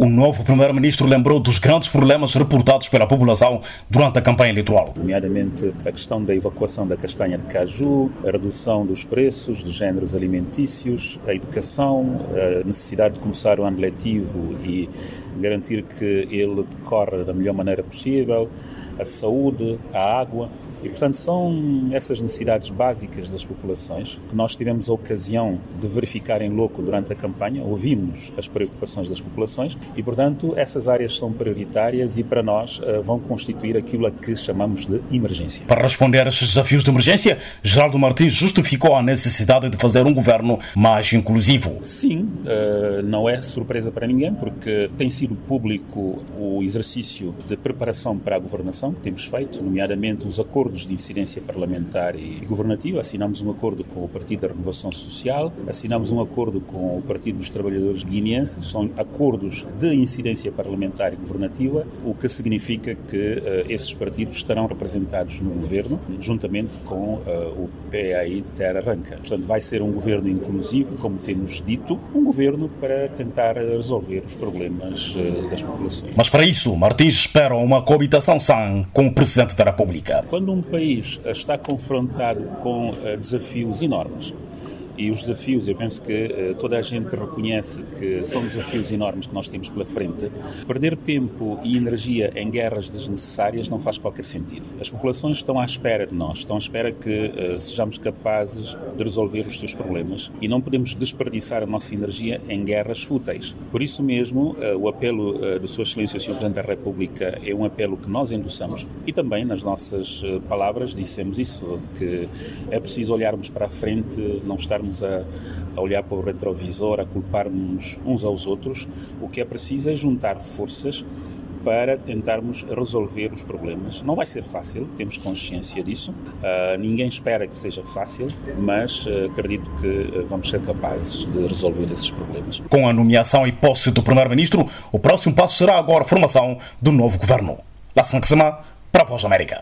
O novo primeiro-ministro lembrou dos grandes problemas reportados pela população durante a campanha eleitoral. Nomeadamente a questão da evacuação da castanha de caju, a redução dos preços dos géneros alimentícios, a educação, a necessidade de começar o ano letivo e garantir que ele corra da melhor maneira possível, a saúde, a água. E, portanto, são essas necessidades básicas das populações que nós tivemos a ocasião de verificar em loco durante a campanha, ouvimos as preocupações das populações e, portanto, essas áreas são prioritárias e, para nós, eh, vão constituir aquilo a que chamamos de emergência. Para responder a estes desafios de emergência, Geraldo Martins justificou a necessidade de fazer um governo mais inclusivo. Sim, eh, não é surpresa para ninguém, porque tem sido público o exercício de preparação para a governação que temos feito, nomeadamente os acordos acordos de incidência parlamentar e governativa. Assinamos um acordo com o Partido da Renovação Social, assinamos um acordo com o Partido dos Trabalhadores Guineenses. São acordos de incidência parlamentar e governativa, o que significa que uh, esses partidos estarão representados no governo, juntamente com uh, o PAI Terra Arranca. Portanto, vai ser um governo inclusivo, como temos dito, um governo para tentar resolver os problemas uh, das populações. Mas para isso, Martins espera uma coabitação sã com o Presidente da República. Quando um um país está confrontado com eh, desafios enormes, e os desafios, eu penso que uh, toda a gente reconhece que são desafios enormes que nós temos pela frente. Perder tempo e energia em guerras desnecessárias não faz qualquer sentido. As populações estão à espera de nós, estão à espera que uh, sejamos capazes de resolver os seus problemas e não podemos desperdiçar a nossa energia em guerras fúteis. Por isso mesmo, uh, o apelo de Sua Excelência o Sr. Presidente da República é um apelo que nós endossamos e também nas nossas palavras dissemos isso, que é preciso olharmos para a frente, não estarmos estarmos a, a olhar para o retrovisor, a culparmos uns aos outros. O que é preciso é juntar forças para tentarmos resolver os problemas. Não vai ser fácil, temos consciência disso. Uh, ninguém espera que seja fácil, mas uh, acredito que uh, vamos ser capazes de resolver esses problemas. Com a nomeação e posse do Primeiro-Ministro, o próximo passo será agora a formação do novo governo. La Sanxema, para a Voz América.